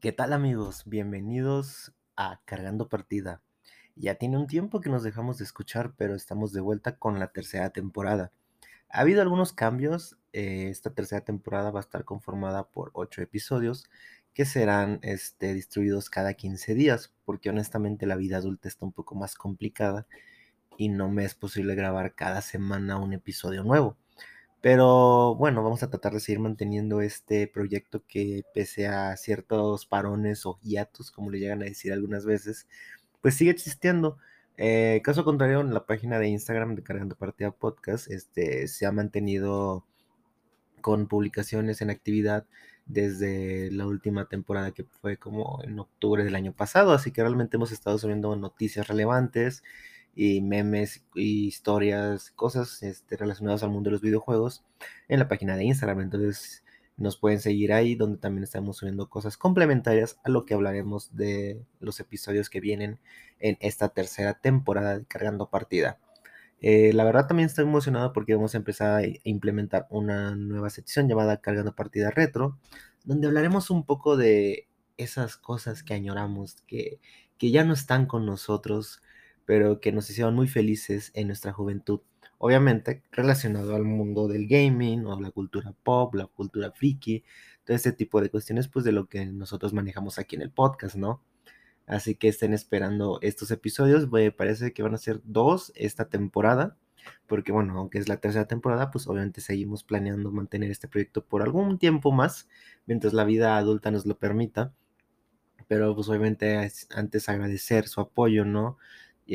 ¿Qué tal amigos? Bienvenidos a Cargando Partida. Ya tiene un tiempo que nos dejamos de escuchar, pero estamos de vuelta con la tercera temporada. Ha habido algunos cambios. eh, esta tercera temporada va a estar conformada por ocho episodios que serán este, distribuidos cada 15 días, porque honestamente la vida adulta está un poco más complicada y no me es posible grabar cada semana un episodio nuevo. Pero bueno, vamos a tratar de seguir manteniendo este proyecto que pese a ciertos parones o hiatus, como le llegan a decir algunas veces, pues sigue existiendo. Eh, caso contrario, en la página de Instagram de Cargando Partida Podcast, este, se ha mantenido con publicaciones en actividad desde la última temporada que fue como en octubre del año pasado, así que realmente hemos estado subiendo noticias relevantes y memes y historias, cosas este, relacionadas al mundo de los videojuegos en la página de Instagram. Entonces nos pueden seguir ahí donde también estamos subiendo cosas complementarias a lo que hablaremos de los episodios que vienen en esta tercera temporada de Cargando Partida. Eh, la verdad también estoy emocionado porque vamos a empezar a implementar una nueva sección llamada Cargando Partida Retro, donde hablaremos un poco de esas cosas que añoramos, que, que ya no están con nosotros, pero que nos hicieron muy felices en nuestra juventud. Obviamente relacionado al mundo del gaming o la cultura pop, la cultura friki, todo ese tipo de cuestiones, pues de lo que nosotros manejamos aquí en el podcast, ¿no? Así que estén esperando estos episodios. Me parece que van a ser dos esta temporada. Porque bueno, aunque es la tercera temporada, pues obviamente seguimos planeando mantener este proyecto por algún tiempo más, mientras la vida adulta nos lo permita. Pero pues obviamente antes agradecer su apoyo, ¿no?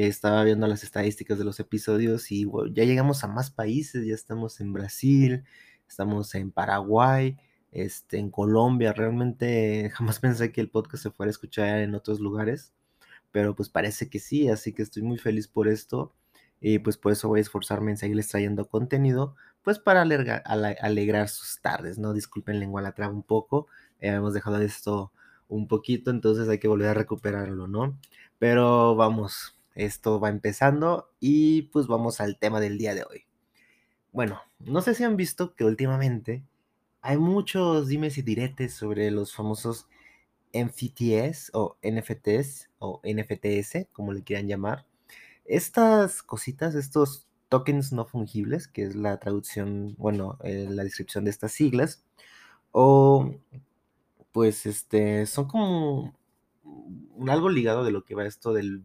Estaba viendo las estadísticas de los episodios y ya llegamos a más países, ya estamos en Brasil, estamos en Paraguay, este, en Colombia, realmente jamás pensé que el podcast se fuera a escuchar en otros lugares, pero pues parece que sí, así que estoy muy feliz por esto y pues por eso voy a esforzarme en seguirles trayendo contenido, pues para alegrar, sus tardes, ¿no? Disculpen lengua la un poco, eh, hemos dejado esto un poquito, entonces hay que volver a recuperarlo, ¿no? Pero vamos, esto va empezando y pues vamos al tema del día de hoy. Bueno, no sé si han visto que últimamente hay muchos dimes y diretes sobre los famosos NFTs o NFTs o NFTs, como le quieran llamar. Estas cositas, estos tokens no fungibles, que es la traducción, bueno, eh, la descripción de estas siglas, o pues este, son como algo ligado de lo que va esto del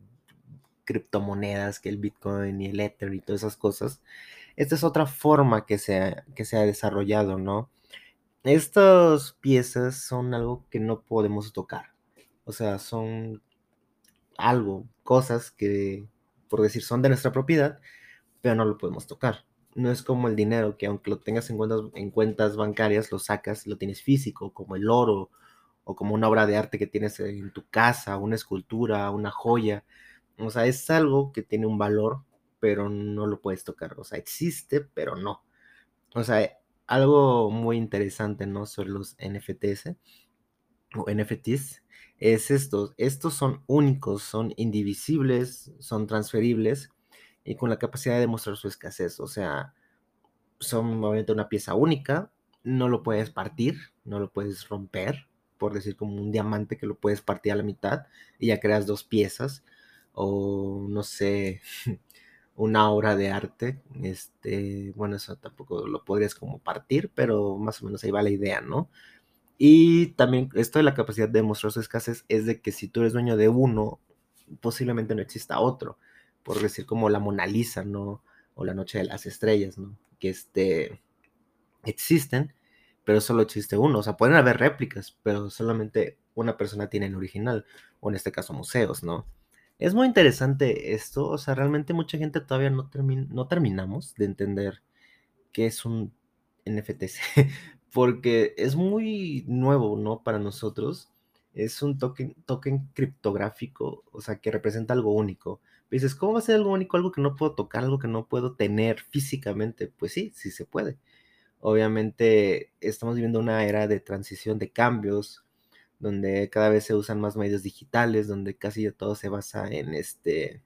criptomonedas, que el Bitcoin y el Ether y todas esas cosas. Esta es otra forma que se que se ha desarrollado, ¿no? Estas piezas son algo que no podemos tocar. O sea, son algo, cosas que, por decir, son de nuestra propiedad, pero no lo podemos tocar. No es como el dinero, que aunque lo tengas en cuentas, en cuentas bancarias, lo sacas y lo tienes físico, como el oro, o como una obra de arte que tienes en tu casa, una escultura, una joya. O sea, es algo que tiene un valor, pero no lo puedes tocar. O sea, existe, pero no. O sea, algo muy interesante, ¿no? Sobre los NFTs o NFTs es esto. Estos son únicos, son indivisibles, son transferibles y con la capacidad de demostrar su escasez. O sea, son obviamente una pieza única, no lo puedes partir, no lo puedes romper, por decir como un diamante que lo puedes partir a la mitad y ya creas dos piezas o no sé, una obra de arte, este, bueno, eso tampoco lo podrías como partir, pero más o menos ahí va la idea, ¿no? Y también esto de la capacidad de mostrar su escasez es de que si tú eres dueño de uno, posiblemente no exista otro, por decir como la Mona Lisa, ¿no? O la Noche de las Estrellas, ¿no? Que este, existen, pero solo existe uno, o sea, pueden haber réplicas, pero solamente una persona tiene el original, o en este caso museos, ¿no? Es muy interesante esto, o sea, realmente mucha gente todavía no, no terminamos de entender qué es un NFT, porque es muy nuevo, ¿no? Para nosotros. Es un token, token criptográfico, o sea, que representa algo único. dices, ¿cómo va a ser algo único? Algo que no puedo tocar, algo que no puedo tener físicamente. Pues sí, sí se puede. Obviamente estamos viviendo una era de transición, de cambios, donde cada vez se usan más medios digitales, donde casi todo se basa en este,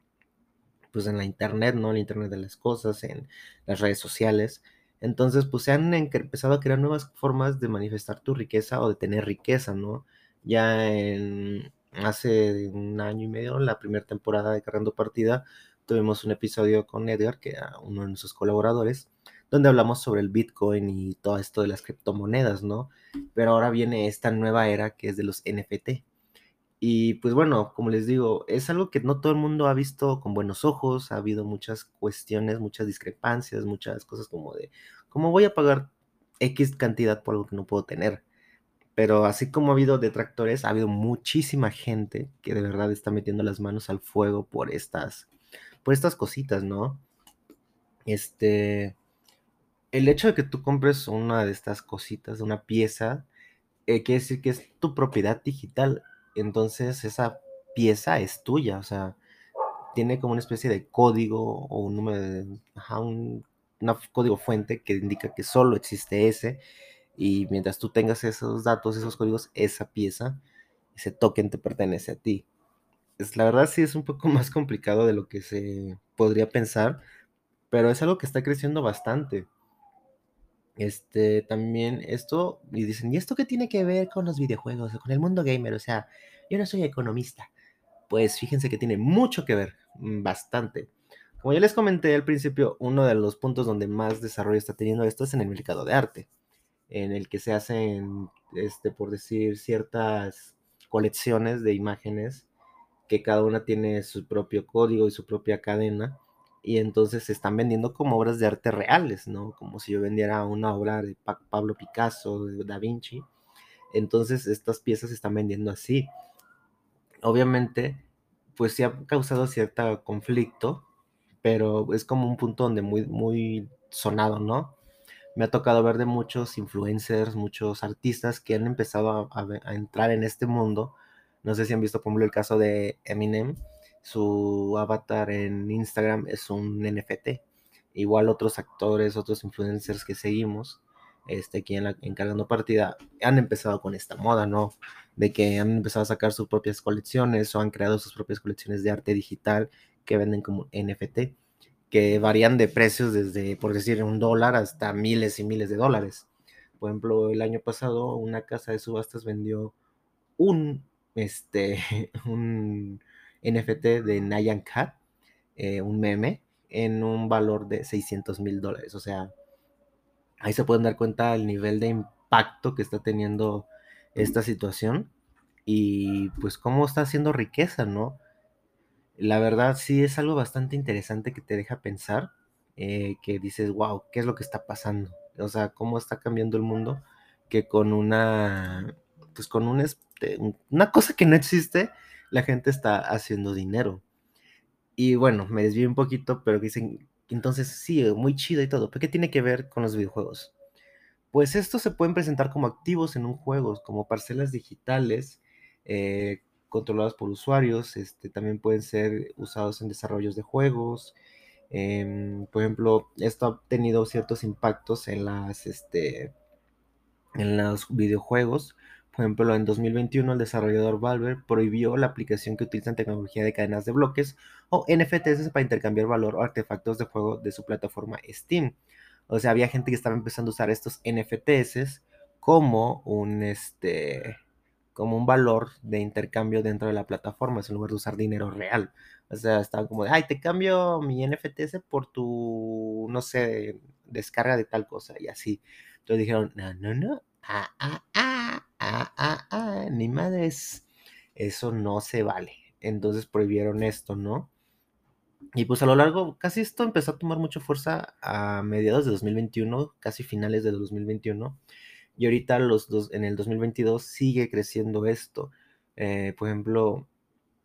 pues en la internet, ¿no? El internet de las cosas, en las redes sociales. Entonces, pues se han empezado a crear nuevas formas de manifestar tu riqueza o de tener riqueza, ¿no? Ya en hace un año y medio, la primera temporada de Cargando Partida, tuvimos un episodio con Edgar, que era uno de nuestros colaboradores, donde hablamos sobre el Bitcoin y todo esto de las criptomonedas, ¿no? Pero ahora viene esta nueva era que es de los NFT. Y pues bueno, como les digo, es algo que no todo el mundo ha visto con buenos ojos, ha habido muchas cuestiones, muchas discrepancias, muchas cosas como de, ¿cómo voy a pagar X cantidad por algo que no puedo tener? Pero así como ha habido detractores, ha habido muchísima gente que de verdad está metiendo las manos al fuego por estas, por estas cositas, ¿no? Este, el hecho de que tú compres una de estas cositas, una pieza, eh, quiere decir que es tu propiedad digital. Entonces esa pieza es tuya, o sea, tiene como una especie de código o un número de, ajá, un, código fuente que indica que solo existe ese y mientras tú tengas esos datos, esos códigos, esa pieza, ese token te pertenece a ti. Es, la verdad sí es un poco más complicado de lo que se podría pensar, pero es algo que está creciendo bastante. Este, también esto, y dicen, ¿y esto qué tiene que ver con los videojuegos con el mundo gamer? O sea, yo no soy economista. Pues fíjense que tiene mucho que ver, mm, bastante. Como ya les comenté al principio, uno de los puntos donde más desarrollo está teniendo esto es en el mercado de arte en el que se hacen, este, por decir, ciertas colecciones de imágenes que cada una tiene su propio código y su propia cadena y entonces se están vendiendo como obras de arte reales, ¿no? Como si yo vendiera una obra de Pablo Picasso, de Da Vinci. Entonces estas piezas se están vendiendo así. Obviamente, pues sí ha causado cierto conflicto, pero es como un punto donde muy, muy sonado, ¿no? me ha tocado ver de muchos influencers, muchos artistas que han empezado a, a, entrar en este mundo. No sé si han visto, por ejemplo, el caso de Eminem. Su avatar en Instagram es un NFT. Igual otros actores, otros influencers que seguimos, este, aquí en la, encargando partida, han empezado con esta moda, ¿no? De que han empezado a sacar sus propias colecciones o han creado sus propias colecciones de arte digital que venden como NFT que varían de precios desde, por decir, un dólar hasta miles y miles de dólares. Por ejemplo, el año pasado una casa de subastas vendió un, este, un NFT de Nyan Cat, eh, un meme, en un valor de 600 mil dólares. O sea, ahí se pueden dar cuenta del nivel de impacto que está teniendo esta situación y pues cómo está haciendo riqueza, ¿no? La verdad sí es algo bastante interesante que te deja pensar, eh, que dices, wow, ¿qué es lo que está pasando? O sea, cómo está cambiando el mundo, que con una, pues con un, este, una cosa que no existe, la gente está haciendo dinero. Y bueno, me desvío un poquito, pero dicen, entonces sí, muy chido y todo, pero ¿qué tiene que ver con los videojuegos? Pues estos se pueden presentar como activos en un juego, como parcelas digitales, eh, controlados por usuarios, este, también pueden ser usados en desarrollos de juegos. Em, por ejemplo, esto ha tenido ciertos impactos en las, este, en los videojuegos. Por ejemplo, en 2021 el desarrollador Valve prohibió la aplicación que utiliza tecnología de cadenas de bloques o NFTs para intercambiar valor o artefactos de juego de su plataforma Steam. O sea, había gente que estaba empezando a usar estos NFTs como un, este, como un valor de intercambio dentro de la plataforma, en lugar de usar dinero real. O sea, estaban como de, ay, te cambio mi NFTs por tu, no sé, descarga de tal cosa y así. Entonces dijeron, no, no, no, ah, ah, ah, ah, ah, ah, ni madres, eso no se vale. Entonces prohibieron esto, ¿no? Y pues a lo largo, casi esto empezó a tomar mucha fuerza a mediados de 2021, casi finales de 2021 y ahorita los dos, en el 2022 sigue creciendo esto. Eh, por ejemplo,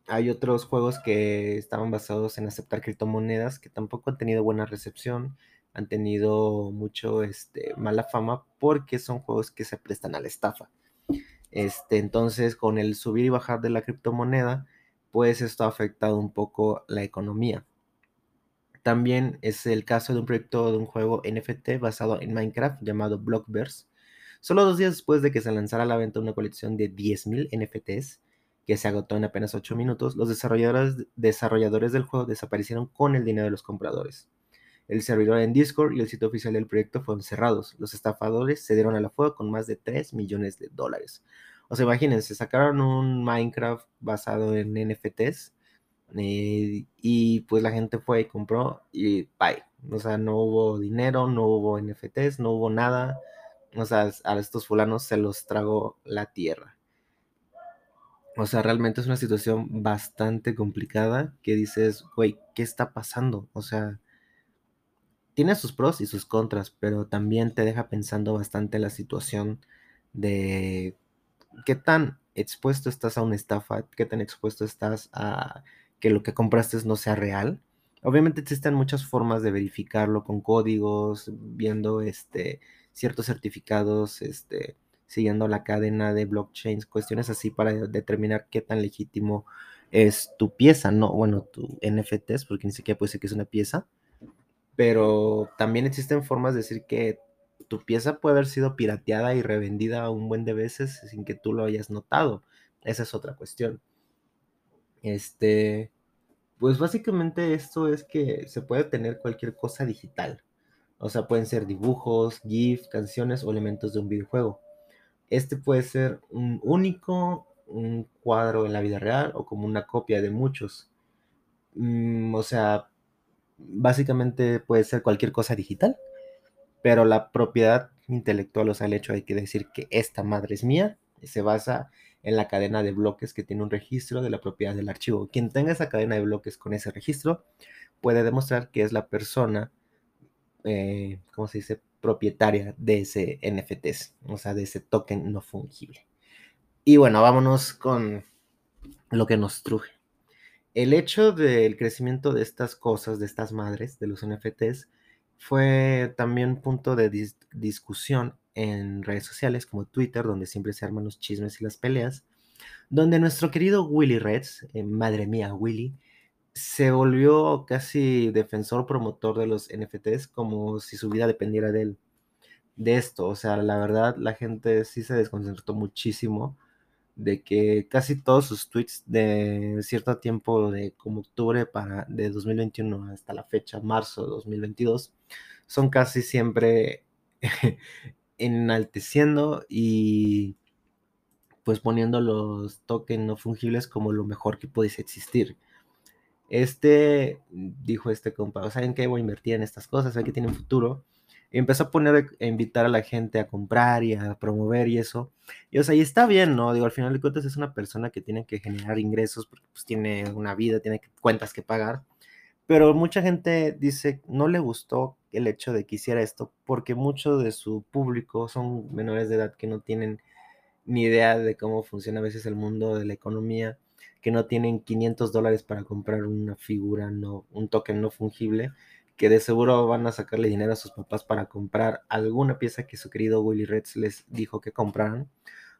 hay otros juegos que estaban basados en aceptar criptomonedas que tampoco han tenido buena recepción, han tenido mucho este, mala fama porque son juegos que se prestan a la estafa. Este, entonces, con el subir y bajar de la criptomoneda, pues esto ha afectado un poco la economía. También es el caso de un proyecto de un juego NFT basado en Minecraft llamado Blockverse, Solo dos días después de que se lanzara a la venta una colección de 10.000 NFTs, que se agotó en apenas 8 minutos, los desarrolladores, desarrolladores del juego desaparecieron con el dinero de los compradores. El servidor en Discord y el sitio oficial del proyecto fueron cerrados. Los estafadores se dieron a la fuga con más de 3 millones de dólares. O sea, imagínense, sacaron un Minecraft basado en NFTs eh, y pues la gente fue y compró y bye. O sea, no hubo dinero, no hubo NFTs, no hubo nada. O sea, a estos fulanos se los tragó la tierra. O sea, realmente es una situación bastante complicada que dices, güey, ¿qué está pasando? O sea, tiene sus pros y sus contras, pero también te deja pensando bastante la situación de qué tan expuesto estás a una estafa, qué tan expuesto estás a que lo que compraste no sea real. Obviamente existen muchas formas de verificarlo con códigos, viendo este, ciertos certificados, este, siguiendo la cadena de blockchains, cuestiones así para determinar qué tan legítimo es tu pieza, no, bueno, tu NFTs, porque ni siquiera puede ser que es una pieza, pero también existen formas de decir que tu pieza puede haber sido pirateada y revendida un buen de veces sin que tú lo hayas notado. Esa es otra cuestión. Este, pues básicamente esto es que se puede tener cualquier cosa digital. O sea, pueden ser dibujos, GIF, canciones o elementos de un videojuego. Este puede ser un único, un cuadro en la vida real o como una copia de muchos. Mm, o sea, básicamente puede ser cualquier cosa digital, pero la propiedad intelectual, o sea, el hecho de que decir que esta madre es mía, se basa en la cadena de bloques que tiene un registro de la propiedad del archivo. Quien tenga esa cadena de bloques con ese registro puede demostrar que es la persona, eh, ¿cómo se dice?, propietaria de ese NFTs, o sea, de ese token no fungible. Y bueno, vámonos con lo que nos truje. El hecho del crecimiento de estas cosas, de estas madres, de los NFTs, fue también punto de discusión en redes sociales como Twitter, donde siempre se arman los chismes y las peleas, donde nuestro querido Willy Reds, eh, madre mía, Willy, se volvió casi defensor promotor de los NFTs como si su vida dependiera de él. De esto, o sea, la verdad, la gente sí se desconcertó muchísimo de que casi todos sus tweets de cierto tiempo, de como octubre para, de 2021 hasta la fecha, marzo de 2022, son casi siempre enalteciendo y pues poniendo los tokens no fungibles como lo mejor que pudiese existir. Este, dijo este compa, ¿saben qué? Voy a invertir en estas cosas, saben que tienen futuro. Empezó a poner, a invitar a la gente a comprar y a promover y eso. Y o sea, y está bien, ¿no? Digo, al final de cuentas es una persona que tiene que generar ingresos porque pues tiene una vida, tiene cuentas que pagar. Pero mucha gente dice, no le gustó el hecho de que hiciera esto porque mucho de su público son menores de edad que no tienen ni idea de cómo funciona a veces el mundo de la economía que no tienen 500 dólares para comprar una figura, no, un token no fungible, que de seguro van a sacarle dinero a sus papás para comprar alguna pieza que su querido Willy Reds les dijo que compraran,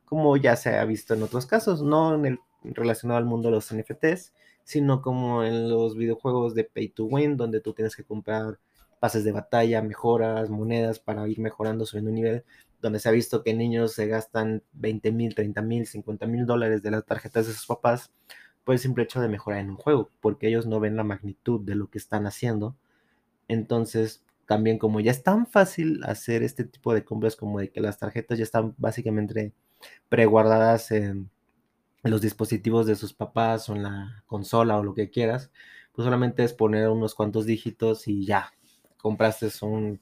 como ya se ha visto en otros casos, no en el relacionado al mundo de los NFTs, sino como en los videojuegos de Pay to Win, donde tú tienes que comprar pases de batalla, mejoras, monedas para ir mejorando, subiendo nivel, donde se ha visto que niños se gastan 20 mil, 30 mil, 50 mil dólares de las tarjetas de sus papás por el simple hecho de mejorar en un juego, porque ellos no ven la magnitud de lo que están haciendo. Entonces, también como ya es tan fácil hacer este tipo de compras como de que las tarjetas ya están básicamente preguardadas en los dispositivos de sus papás o en la consola o lo que quieras, pues solamente es poner unos cuantos dígitos y ya, compraste un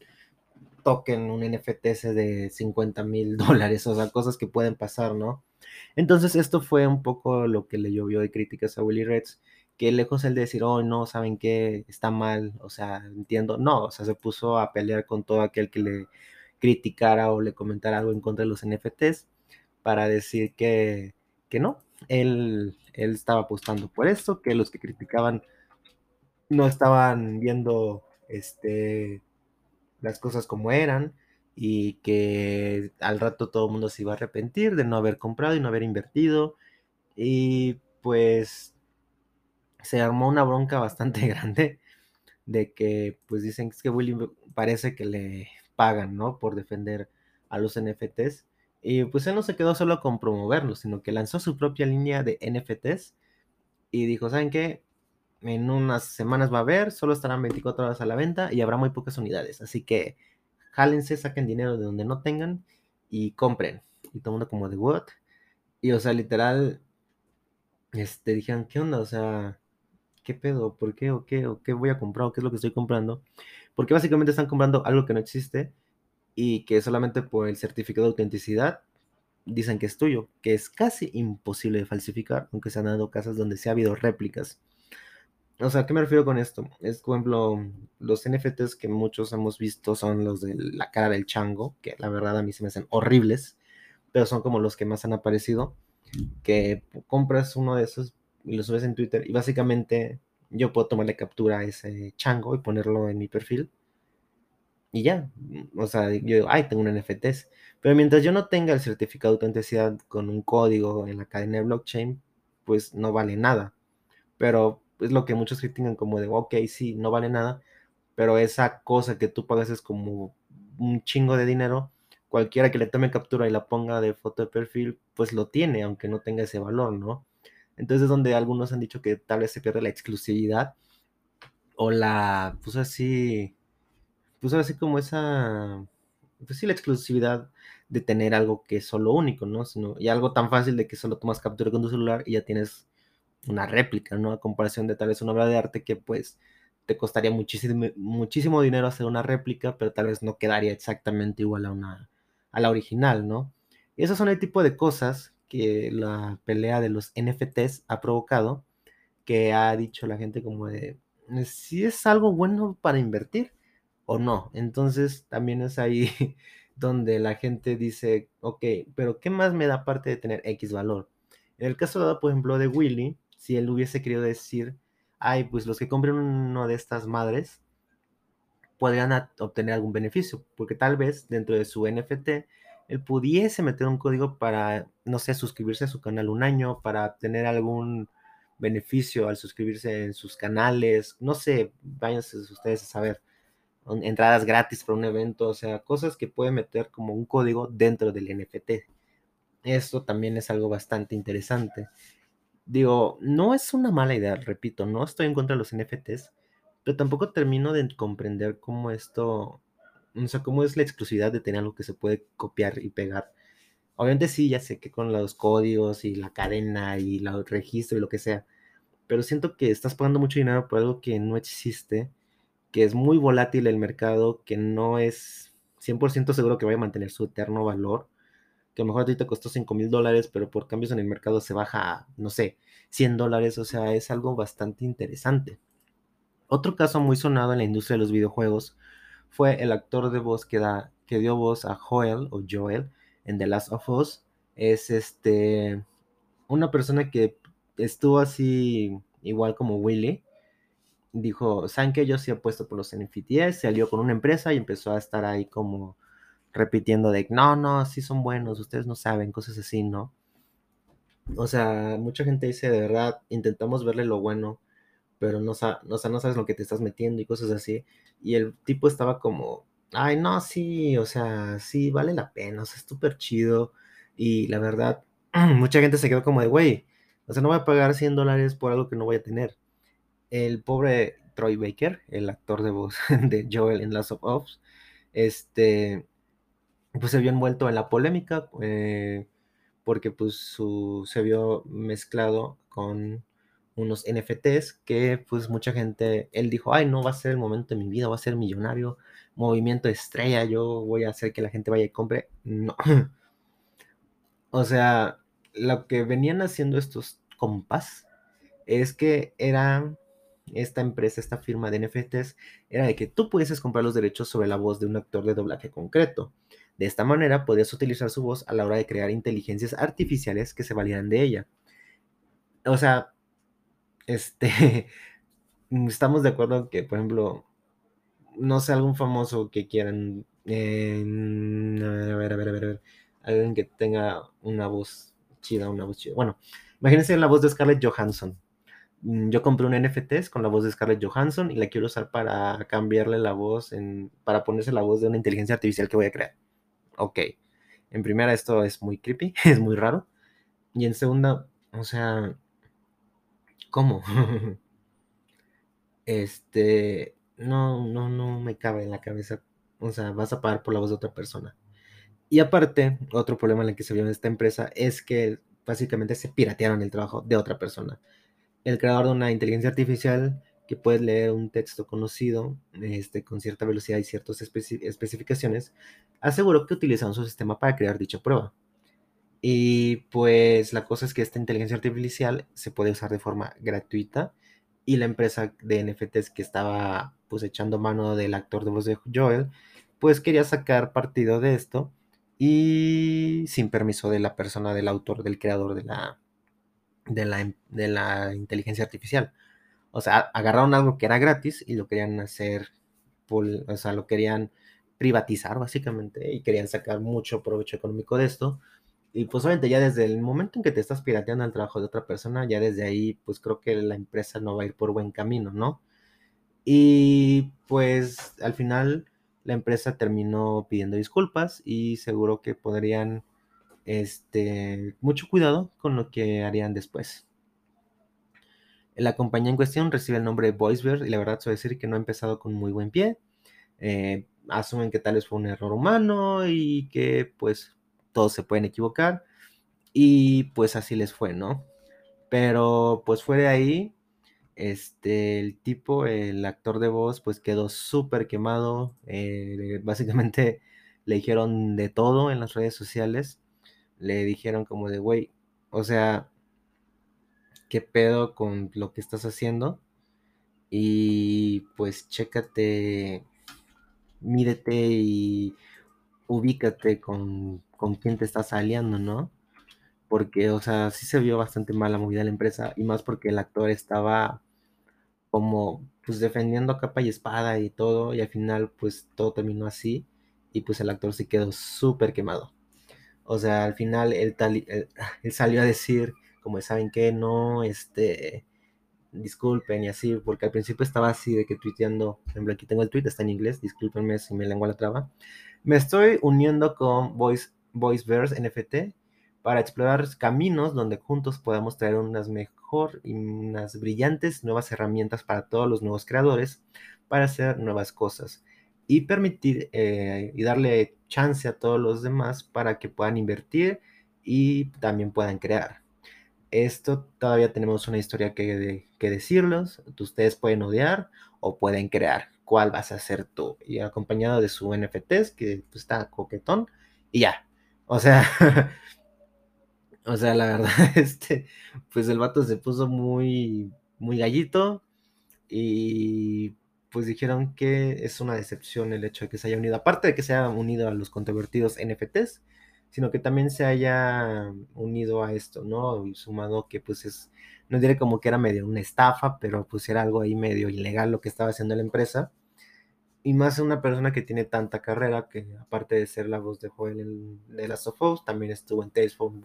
token, un NFT de 50 mil dólares, o sea, cosas que pueden pasar, ¿no? Entonces esto fue un poco lo que le llovió de críticas a Willy Reds, que lejos el de decir, oh, no, ¿saben qué? Está mal, o sea, entiendo, no, o sea, se puso a pelear con todo aquel que le criticara o le comentara algo en contra de los NFTs para decir que, que no, él, él estaba apostando por esto, que los que criticaban no estaban viendo este las cosas como eran y que al rato todo el mundo se iba a arrepentir de no haber comprado y no haber invertido. Y pues se armó una bronca bastante grande de que pues dicen que es que Willy parece que le pagan, ¿no? Por defender a los NFTs. Y pues él no se quedó solo con promoverlos, sino que lanzó su propia línea de NFTs y dijo, ¿saben qué? en unas semanas va a haber, solo estarán 24 horas a la venta y habrá muy pocas unidades. Así que jálense, saquen dinero de donde no tengan y compren. Y todo el mundo como de what? Y, o sea, literal, este, dijeron, ¿qué onda? O sea, ¿qué pedo? ¿Por qué? ¿O qué? ¿O qué voy a comprar? ¿O qué es lo que estoy comprando? Porque básicamente están comprando algo que no existe y que solamente por el certificado de autenticidad dicen que es tuyo, que es casi imposible de falsificar, aunque se han dado casos donde se ha habido réplicas. O sea, ¿qué me refiero con esto? Es, por ejemplo, los NFTs que muchos hemos visto son los de la cara del chango, que la verdad a mí se me hacen horribles, pero son como los que más han aparecido, que compras uno de esos y lo subes en Twitter y básicamente yo puedo tomarle captura a ese chango y ponerlo en mi perfil y ya, o sea, yo digo, ay, tengo un NFTs, pero mientras yo no tenga el certificado de autenticidad con un código en la cadena de blockchain, pues no vale nada. Pero es lo que muchos critican como de, ok, sí, no vale nada, pero esa cosa que tú pagas es como un chingo de dinero, cualquiera que le tome captura y la ponga de foto de perfil, pues lo tiene, aunque no tenga ese valor, ¿no? Entonces es donde algunos han dicho que tal vez se pierde la exclusividad o la, pues así, pues así como esa, pues sí, la exclusividad de tener algo que es solo único, ¿no? Sino, y algo tan fácil de que solo tomas captura con tu celular y ya tienes una réplica, ¿no? A comparación de tal vez una obra de arte que pues te costaría muchísimo, muchísimo dinero hacer una réplica, pero tal vez no quedaría exactamente igual a, una, a la original, ¿no? Y esos son el tipo de cosas que la pelea de los NFTs ha provocado, que ha dicho la gente como de, si es algo bueno para invertir o no. Entonces también es ahí donde la gente dice, ok, pero ¿qué más me da aparte de tener X valor? En el caso dado, por ejemplo, de Willy, si él hubiese querido decir, ay, pues los que compren uno de estas madres podrían obtener algún beneficio, porque tal vez dentro de su NFT él pudiese meter un código para, no sé, suscribirse a su canal un año, para tener algún beneficio al suscribirse en sus canales, no sé, váyanse ustedes a saber, entradas gratis para un evento, o sea, cosas que puede meter como un código dentro del NFT. Esto también es algo bastante interesante. Digo, no es una mala idea, repito, no estoy en contra de los NFTs, pero tampoco termino de comprender cómo esto, o sea, cómo es la exclusividad de tener algo que se puede copiar y pegar. Obviamente sí, ya sé que con los códigos y la cadena y el registro y lo que sea, pero siento que estás pagando mucho dinero por algo que no existe, que es muy volátil el mercado, que no es 100% seguro que vaya a mantener su eterno valor que a lo mejor a ti te costó 5 mil dólares, pero por cambios en el mercado se baja a, no sé, 100 dólares, o sea, es algo bastante interesante. Otro caso muy sonado en la industria de los videojuegos fue el actor de voz que, da, que dio voz a Joel o Joel en The Last of Us. Es este una persona que estuvo así igual como Willy. Dijo, ¿saben que Yo sí apuesto por los NFTs, se alió con una empresa y empezó a estar ahí como repitiendo de, no, no, sí son buenos, ustedes no saben, cosas así, ¿no? O sea, mucha gente dice, de verdad, intentamos verle lo bueno, pero no, no, no sabes lo que te estás metiendo y cosas así. Y el tipo estaba como, ay, no, sí, o sea, sí, vale la pena, o sea, es súper chido. Y la verdad, mucha gente se quedó como de, güey, o sea, no voy a pagar 100 dólares por algo que no voy a tener. El pobre Troy Baker, el actor de voz de Joel en Last of Us, este, pues se vio envuelto en la polémica eh, porque pues su, se vio mezclado con unos NFTs que pues mucha gente, él dijo, ay, no va a ser el momento de mi vida, va a ser millonario, movimiento estrella, yo voy a hacer que la gente vaya y compre. No. o sea, lo que venían haciendo estos compas es que era esta empresa, esta firma de NFTs, era de que tú pudieses comprar los derechos sobre la voz de un actor de doblaje concreto. De esta manera podías utilizar su voz a la hora de crear inteligencias artificiales que se valieran de ella. O sea, este, estamos de acuerdo que, por ejemplo, no sé, algún famoso que quieran, eh, a ver, a ver, a ver, a ver, alguien que tenga una voz chida, una voz chida. Bueno, imagínense la voz de Scarlett Johansson. Mm, yo compré un NFT con la voz de Scarlett Johansson y la quiero usar para cambiarle la voz, en, para ponerse la voz de una inteligencia artificial que voy a crear ok, en primera esto es muy creepy, es muy raro. Y en segunda, o sea, ¿cómo? este, no, no, no me cabe en la cabeza. O sea, vas a pagar por la voz de otra persona. Y aparte, otro problema en el que se vio en esta empresa es que básicamente se piratearon el trabajo de otra persona. El creador de una inteligencia artificial que puede leer un texto conocido este, con cierta velocidad y ciertas especificaciones, aseguró que utilizaron su sistema para crear dicha prueba. Y pues la cosa es que esta inteligencia artificial se puede usar de forma gratuita y la empresa de NFTs que estaba pues echando mano del actor de voz de Joel, pues quería sacar partido de esto y sin permiso de la persona, del autor, del creador de la, de la, de la inteligencia artificial. O sea, agarraron algo que era gratis y lo querían hacer, o sea, lo querían privatizar básicamente y querían sacar mucho provecho económico de esto. Y pues obviamente ya desde el momento en que te estás pirateando el trabajo de otra persona, ya desde ahí pues creo que la empresa no va a ir por buen camino, ¿no? Y pues al final la empresa terminó pidiendo disculpas y seguro que podrían, este, mucho cuidado con lo que harían después. La compañía en cuestión recibe el nombre VoiceBear y la verdad suele decir que no ha empezado con muy buen pie. Eh, asumen que tal vez fue un error humano y que pues todos se pueden equivocar y pues así les fue, ¿no? Pero pues fue de ahí, este, el tipo, el actor de voz, pues quedó súper quemado, eh, básicamente le dijeron de todo en las redes sociales, le dijeron como de, güey, o sea, qué pedo con lo que estás haciendo y pues chécate, mídete y ubícate con, con quién te estás aliando, ¿no? Porque, o sea, sí se vio bastante mal la movida de la empresa y más porque el actor estaba como pues defendiendo capa y espada y todo y al final pues todo terminó así y pues el actor se quedó súper quemado. O sea, al final él, tal, él salió a decir como saben que no, este, disculpen y así, porque al principio estaba así de que tuiteando, por ejemplo, aquí tengo el tweet, está en inglés, discúlpenme si me lengua la traba. Me estoy uniendo con Voice, Voiceverse NFT para explorar caminos donde juntos podamos traer unas mejor y unas brillantes nuevas herramientas para todos los nuevos creadores para hacer nuevas cosas y permitir eh, y darle chance a todos los demás para que puedan invertir y también puedan crear esto todavía tenemos una historia que, que decirlos. Ustedes pueden odiar o pueden crear. ¿Cuál vas a hacer tú? Y acompañado de su NFTs, que pues, está coquetón, y ya. O sea, o sea, la verdad, este, pues el vato se puso muy, muy gallito y pues dijeron que es una decepción el hecho de que se haya unido, aparte de que se haya unido a los controvertidos NFTs, sino que también se haya unido a esto, ¿no? Y sumado que pues es, no diré como que era medio una estafa, pero pues era algo ahí medio ilegal lo que estaba haciendo la empresa. Y más una persona que tiene tanta carrera, que aparte de ser la voz de Joel en The Last también estuvo en Tales from,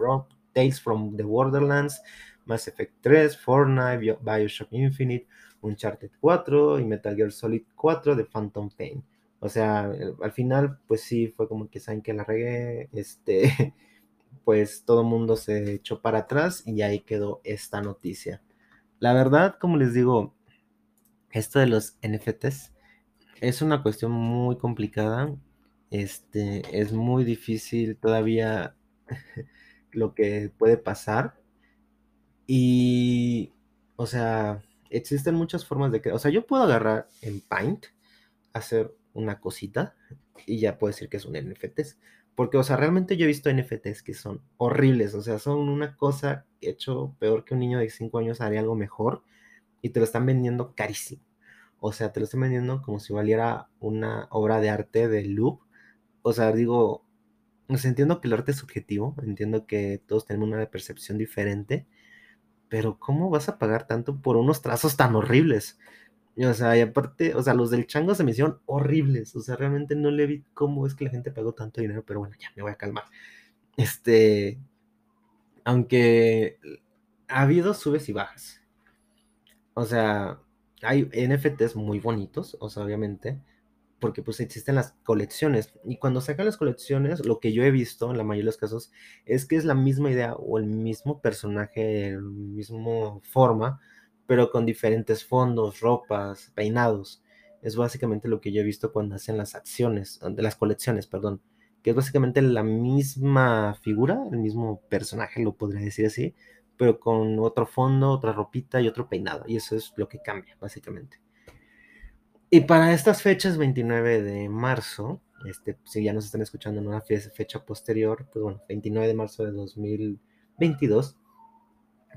Tales from the Borderlands, Mass Effect 3, Fortnite, Bioshock Infinite, Uncharted 4 y Metal Gear Solid 4 de Phantom Pain. O sea, al final, pues sí, fue como que saben que la regué, este, pues todo el mundo se echó para atrás y ahí quedó esta noticia. La verdad, como les digo, esto de los NFTs es una cuestión muy complicada. Este, es muy difícil todavía lo que puede pasar. Y, o sea, existen muchas formas de que, o sea, yo puedo agarrar en Paint, hacer una cosita y ya puedo decir que es un NFTs. Porque, o sea, realmente yo he visto NFTs que son horribles, o sea, son una cosa hecho peor que un niño de 5 años haría algo mejor y te lo están vendiendo carísimo. O sea, te lo están vendiendo como si valiera una obra de arte de loop. O sea, digo, entiendo que el arte es subjetivo, entiendo que todos tenemos una percepción diferente, pero ¿cómo vas a pagar tanto por unos trazos tan horribles? O sea, y aparte, o sea, los del chango se me hicieron horribles. O sea, realmente no le vi cómo es que la gente pagó tanto dinero, pero bueno, ya me voy a calmar. Este, aunque ha habido subes y bajas. O sea, hay NFTs muy bonitos, o sea, obviamente, porque pues existen las colecciones. Y cuando sacan las colecciones, lo que yo he visto en la mayoría de los casos es que es la misma idea o el mismo personaje, el mismo forma, pero con diferentes fondos, ropas, peinados. Es básicamente lo que yo he visto cuando hacen las acciones, las colecciones, perdón. que es básicamente la misma figura, el mismo personaje, lo podría decir así, pero con otro fondo, otra ropita y otro peinado. Y eso es lo que cambia, básicamente. Y para estas fechas, 29 de marzo, este, si ya nos están escuchando en una fecha posterior, pues bueno, 29 de marzo de 2022,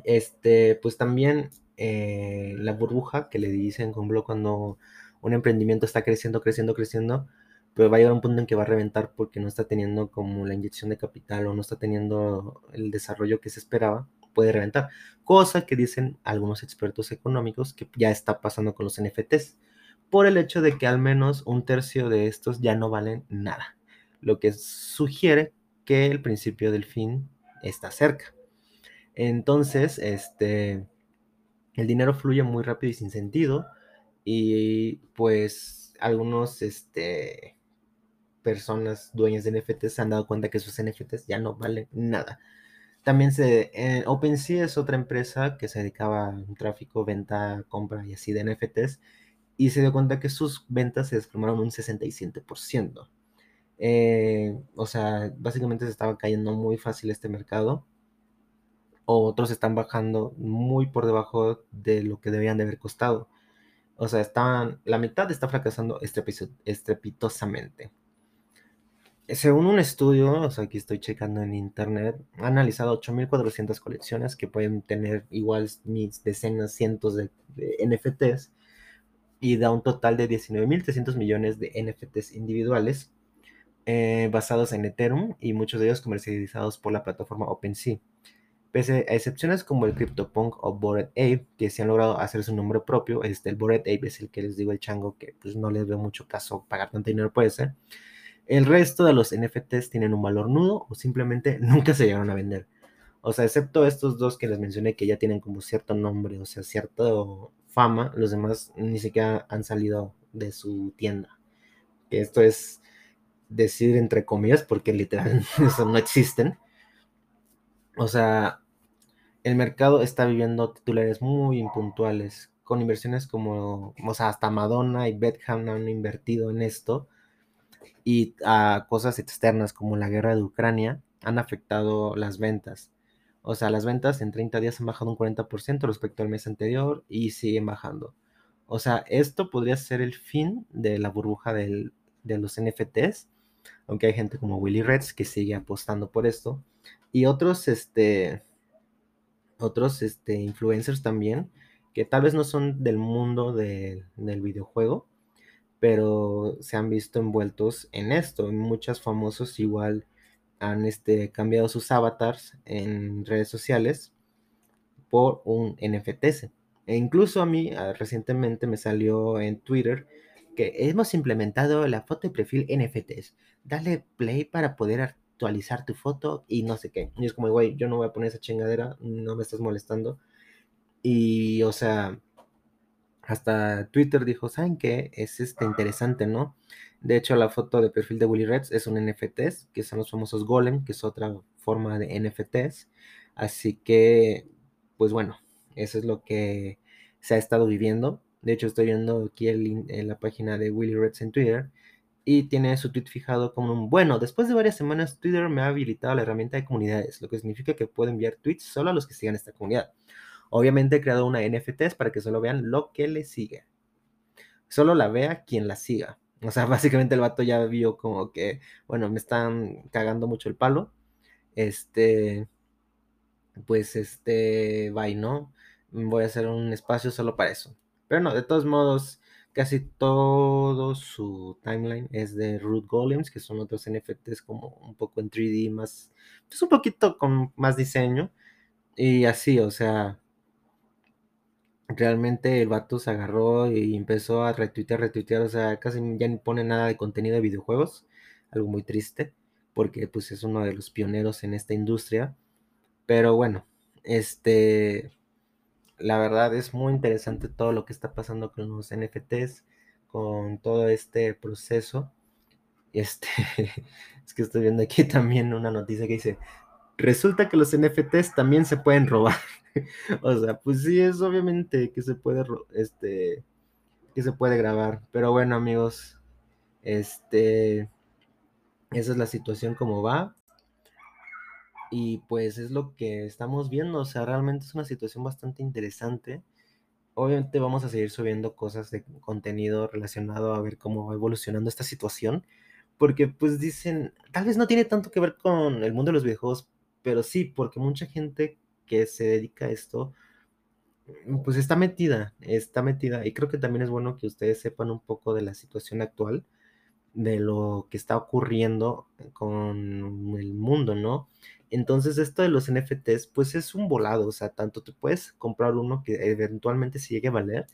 este, pues también eh, la burbuja que le dicen con cuando un emprendimiento está creciendo, creciendo, creciendo, pero va a llegar un punto en que va a reventar porque no está teniendo como la inyección de capital o no está teniendo el desarrollo que se esperaba, puede reventar. Cosa que dicen algunos expertos económicos que ya está pasando con los NFTs, por el hecho de que al menos un tercio de estos ya no valen nada, lo que sugiere que el principio del fin está cerca. Entonces, este, el dinero fluye muy rápido y sin sentido y pues algunos, este, personas dueñas de NFTs se han dado cuenta que sus NFTs ya no valen nada. También se, eh, OpenSea es otra empresa que se dedicaba a tráfico, venta, compra y así de NFTs y se dio cuenta que sus ventas se desplomaron un 67%. Eh, o sea, básicamente se estaba cayendo muy fácil este mercado. Otros están bajando muy por debajo de lo que debían de haber costado. O sea, estaban, la mitad está fracasando estrepitosamente. Según un estudio, aquí estoy checando en internet, ha analizado 8.400 colecciones que pueden tener igual mis decenas, cientos de, NFTs y da un total de 19.300 millones de NFTs individuales eh, basados en Ethereum y muchos de ellos comercializados por la plataforma OpenSea. Pese a excepciones como el CryptoPunk o Bored Ape, que se han logrado hacer su nombre propio, este, el Bored Ape es el que les digo el chango que pues no les veo mucho caso pagar tanto dinero por ese. El resto de los NFTs tienen un valor nudo o simplemente nunca se llegaron a vender. O sea, excepto estos dos que les mencioné que ya tienen como cierto nombre, o sea, cierta fama, los demás ni siquiera han salido de su tienda. Esto es decir entre comillas porque literal eso no existen. O sea, el mercado está viviendo titulares muy impuntuales, con inversiones como, o sea, hasta Madonna y Beckham han invertido en esto y a cosas externas como la guerra de Ucrania han afectado las ventas. O sea, las ventas en 30 días han bajado un 40% respecto al mes anterior y siguen bajando. O sea, esto podría ser el fin de la burbuja de los NFTs, aunque hay gente como Willy Reds que sigue apostando por esto. Y otros, este, otros este, influencers también, que tal vez no son del mundo del videojuego, pero se han visto envueltos en esto. Muchos famosos igual han este, cambiado sus avatars en redes sociales por un NFT. E incluso a mí ah, recientemente me salió en Twitter que hemos implementado la foto de perfil NFTs. Dale play para poder actualizar tu foto y no sé qué. Y es como, güey, yo no voy a poner esa chingadera, no me estás molestando. Y, o sea, hasta Twitter dijo, ¿saben qué? Es este interesante, ¿no? De hecho, la foto de perfil de Willy Reds es un NFTs, que son los famosos Golem, que es otra forma de NFTs. Así que, pues bueno, eso es lo que se ha estado viviendo. De hecho, estoy viendo aquí el, en la página de Willy Reds en Twitter y tiene su tweet fijado como un bueno. Después de varias semanas, Twitter me ha habilitado la herramienta de comunidades, lo que significa que puedo enviar tweets solo a los que sigan esta comunidad. Obviamente he creado una NFTs para que solo vean lo que le sigue. Solo la vea quien la siga. O sea, básicamente el vato ya vio como que, bueno, me están cagando mucho el palo. Este, pues este, bye, ¿no? Voy a hacer un espacio solo para eso. Pero no, de todos modos, casi todo su timeline es de Root Golems, que son otros NFTs como un poco en 3D, más, pues un poquito con más diseño. Y así, o sea, realmente el vato se agarró y empezó a retuitear, retuitear, o sea, casi ya ni pone nada de contenido de videojuegos, algo muy triste, porque pues es uno de los pioneros en esta industria, pero bueno, este, la verdad es muy interesante todo lo que está pasando con los NFTs, con todo este proceso, este, es que estoy viendo aquí también una noticia que dice, resulta que los NFTs también se pueden robar. o sea, pues sí, es obviamente que se puede, este, que se puede grabar. Pero bueno, amigos, este, Esa es la situación como va. Y pues es lo que estamos viendo, o sea, realmente es una situación bastante interesante. Obviamente vamos a seguir subiendo cosas de contenido relacionado a ver cómo va evolucionando esta situación, porque pues dicen, tal vez no tiene tanto que ver con el mundo de los videojuegos, pero sí, porque mucha gente que se dedica a esto, pues está metida, está metida, y creo que también es bueno que ustedes sepan un poco de la situación actual de lo que está ocurriendo con el mundo, ¿no? Entonces esto de los NFTs, pues es un volado, o sea, tanto te puedes comprar uno que eventualmente se llegue a valer,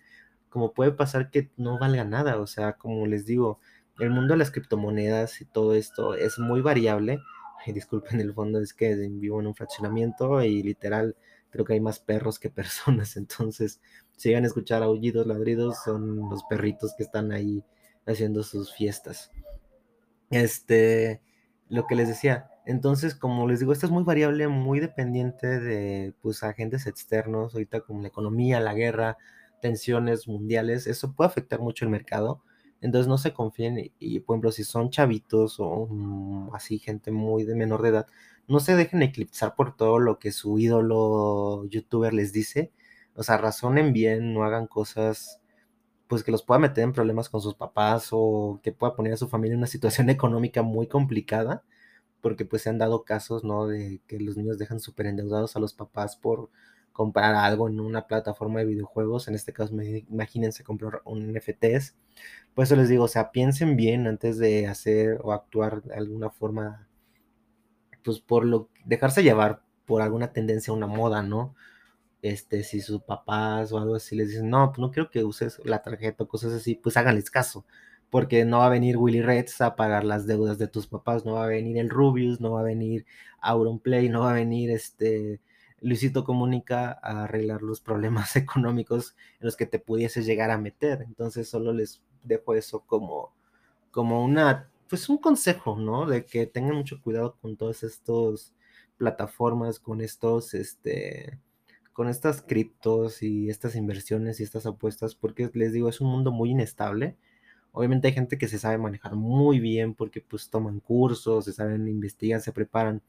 como puede pasar que no valga nada, o sea, como les digo, el mundo de las criptomonedas y todo esto es muy variable. Disculpen, el fondo es que vivo en un fraccionamiento y literal creo que hay más perros que personas, entonces si llegan a escuchar aullidos, ladridos, son los perritos que están ahí haciendo sus fiestas. Este, lo que les decía, entonces, como les digo, esto es muy variable, muy dependiente de pues, agentes externos, ahorita como la economía, la guerra, tensiones mundiales, eso puede afectar mucho el mercado. Entonces no se confíen y, por ejemplo, si son chavitos o mm, así gente muy de menor de edad, no se dejen eclipsar por todo lo que su ídolo youtuber les dice. O sea, razonen bien, no hagan cosas pues que los pueda meter en problemas con sus papás o que pueda poner a su familia en una situación económica muy complicada, porque pues se han dado casos, ¿no? De que los niños dejan súper endeudados a los papás por comprar algo en una plataforma de videojuegos, en este caso imagínense comprar un NFTs, por eso les digo, o sea, piensen bien antes de hacer o actuar de alguna forma, pues por lo, dejarse llevar por alguna tendencia, una moda, ¿no? este, si sus papás o algo así les dicen, no, pues no quiero que uses la tarjeta o cosas así, pues háganles caso, porque no va a venir Willy Reds a pagar las deudas de tus papás, no va a venir el Rubius, no va a venir Auronplay, no va a venir este Luisito Comunica a arreglar los problemas económicos en los que te pudieses llegar a meter. Entonces solo les dejo eso como, como una, pues un consejo, ¿no? De que tengan mucho cuidado con todas estas plataformas, con estos, este, con estas criptos y estas inversiones y estas apuestas, porque les digo, es un mundo muy inestable. Obviamente hay gente que se sabe manejar muy bien porque pues toman cursos, se saben investigar, se preparan.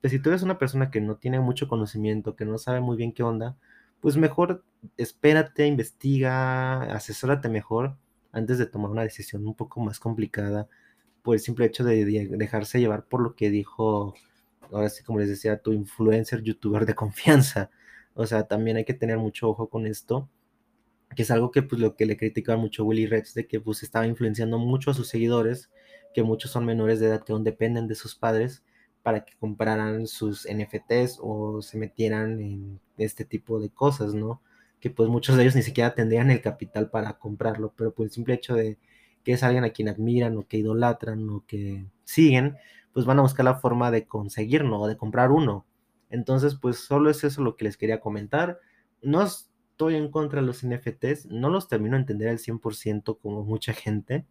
Pero si tú eres una persona que no tiene mucho conocimiento, que no sabe muy bien qué onda, pues mejor espérate, investiga, asesórate mejor antes de tomar una decisión un poco más complicada por el simple hecho de dejarse llevar por lo que dijo, ahora sí como les decía, tu influencer youtuber de confianza. O sea, también hay que tener mucho ojo con esto, que es algo que pues lo que le criticaba mucho Willy Rex, de que pues estaba influenciando mucho a sus seguidores, que muchos son menores de edad que aún dependen de sus padres para que compraran sus NFTs o se metieran en este tipo de cosas, ¿no? Que pues muchos de ellos ni siquiera tendrían el capital para comprarlo, pero por el simple hecho de que es alguien a quien admiran o que idolatran o que siguen, pues van a buscar la forma de conseguirlo o de comprar uno. Entonces, pues solo es eso lo que les quería comentar. No estoy en contra de los NFTs, no los termino de entender al 100% como mucha gente.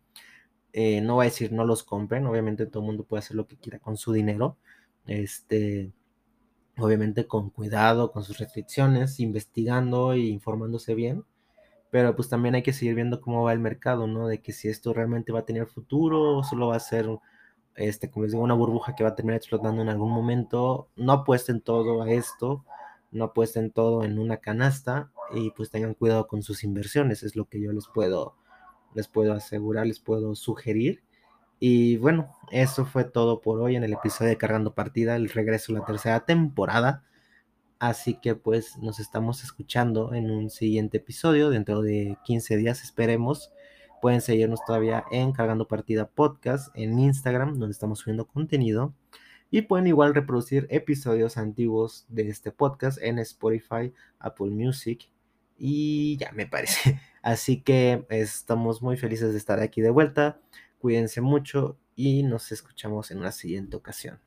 Eh, no voy a decir no los compren, obviamente todo el mundo puede hacer lo que quiera con su dinero. Este, obviamente con cuidado, con sus restricciones, investigando e informándose bien. Pero pues también hay que seguir viendo cómo va el mercado, ¿no? De que si esto realmente va a tener futuro o solo va a ser este, como les digo, una burbuja que va a terminar explotando en algún momento. No apuesten todo a esto, no apuesten todo en una canasta y pues tengan cuidado con sus inversiones, es lo que yo les puedo, les puedo asegurar, les puedo sugerir. Y bueno, eso fue todo por hoy en el episodio de Cargando Partida, el regreso a la tercera temporada. Así que pues nos estamos escuchando en un siguiente episodio, dentro de 15 días esperemos. Pueden seguirnos todavía en Cargando Partida Podcast en Instagram, donde estamos subiendo contenido. Y pueden igual reproducir episodios antiguos de este podcast en Spotify, Apple Music y ya me parece. Así que estamos muy felices de estar aquí de vuelta. Cuídense mucho y nos escuchamos en una siguiente ocasión.